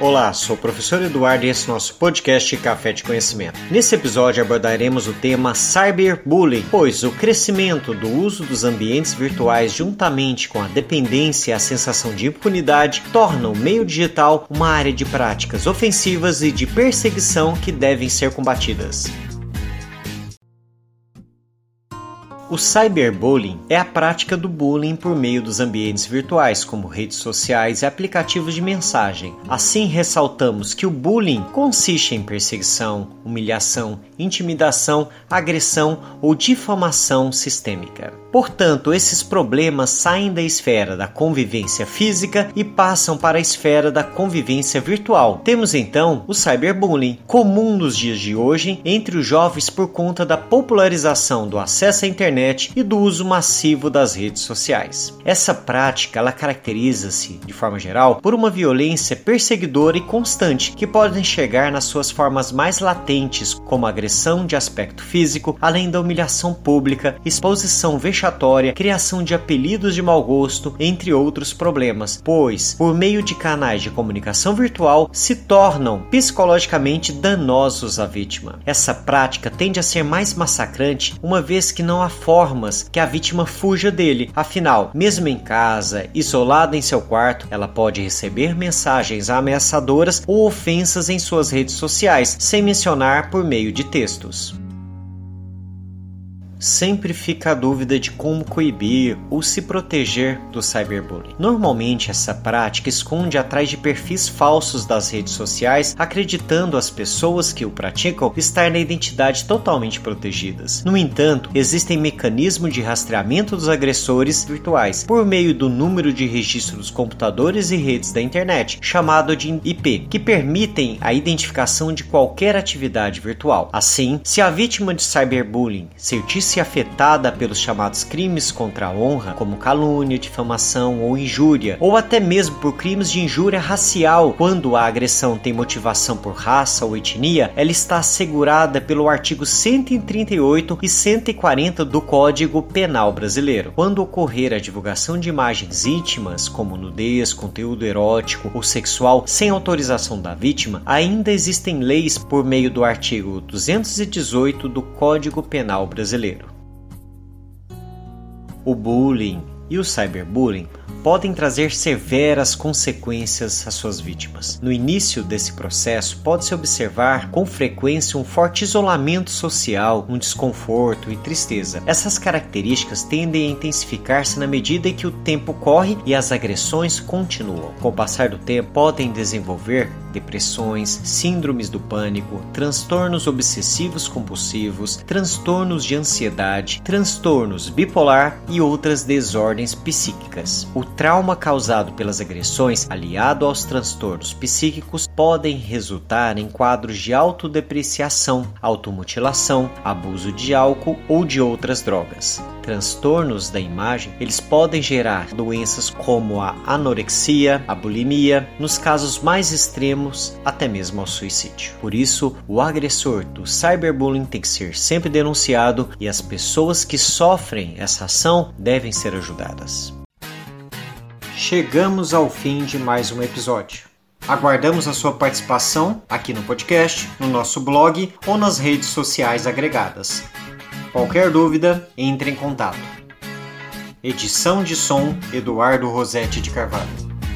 Olá, sou o professor Eduardo e esse é nosso podcast Café de Conhecimento. Nesse episódio abordaremos o tema cyberbullying, pois o crescimento do uso dos ambientes virtuais juntamente com a dependência e a sensação de impunidade torna o meio digital uma área de práticas ofensivas e de perseguição que devem ser combatidas. O cyberbullying é a prática do bullying por meio dos ambientes virtuais, como redes sociais e aplicativos de mensagem. Assim, ressaltamos que o bullying consiste em perseguição, humilhação, intimidação, agressão ou difamação sistêmica. Portanto, esses problemas saem da esfera da convivência física e passam para a esfera da convivência virtual. Temos então o cyberbullying, comum nos dias de hoje entre os jovens por conta da popularização do acesso à internet e do uso massivo das redes sociais. Essa prática ela caracteriza-se, de forma geral, por uma violência perseguidora e constante que pode chegar nas suas formas mais latentes, como agressão de aspecto físico, além da humilhação pública, exposição vexatória vexatória, criação de apelidos de mau gosto, entre outros problemas, pois, por meio de canais de comunicação virtual, se tornam psicologicamente danosos à vítima. Essa prática tende a ser mais massacrante, uma vez que não há formas que a vítima fuja dele. Afinal, mesmo em casa, isolada em seu quarto, ela pode receber mensagens ameaçadoras ou ofensas em suas redes sociais, sem mencionar por meio de textos. Sempre fica a dúvida de como coibir ou se proteger do cyberbullying. Normalmente, essa prática esconde atrás de perfis falsos das redes sociais, acreditando as pessoas que o praticam estar na identidade totalmente protegidas. No entanto, existem mecanismos de rastreamento dos agressores virtuais por meio do número de registro dos computadores e redes da internet, chamado de IP, que permitem a identificação de qualquer atividade virtual. Assim, se a vítima de cyberbullying sentir se afetada pelos chamados crimes contra a honra, como calúnia, difamação ou injúria, ou até mesmo por crimes de injúria racial, quando a agressão tem motivação por raça ou etnia, ela está assegurada pelo artigo 138 e 140 do Código Penal Brasileiro. Quando ocorrer a divulgação de imagens íntimas, como nudez, conteúdo erótico ou sexual, sem autorização da vítima, ainda existem leis por meio do artigo 218 do Código Penal Brasileiro o bullying e o cyberbullying podem trazer severas consequências às suas vítimas. No início desse processo, pode-se observar com frequência um forte isolamento social, um desconforto e tristeza. Essas características tendem a intensificar-se na medida em que o tempo corre e as agressões continuam. Com o passar do tempo, podem desenvolver depressões, síndromes do pânico, transtornos obsessivos compulsivos, transtornos de ansiedade, transtornos bipolar e outras desordens psíquicas. O trauma causado pelas agressões, aliado aos transtornos psíquicos, podem resultar em quadros de autodepreciação, automutilação, abuso de álcool ou de outras drogas. Transtornos da imagem, eles podem gerar doenças como a anorexia, a bulimia, nos casos mais extremos, até mesmo ao suicídio. Por isso, o agressor do cyberbullying tem que ser sempre denunciado e as pessoas que sofrem essa ação devem ser ajudadas. Chegamos ao fim de mais um episódio. Aguardamos a sua participação aqui no podcast, no nosso blog ou nas redes sociais agregadas. Qualquer dúvida, entre em contato. Edição de som Eduardo Rosetti de Carvalho.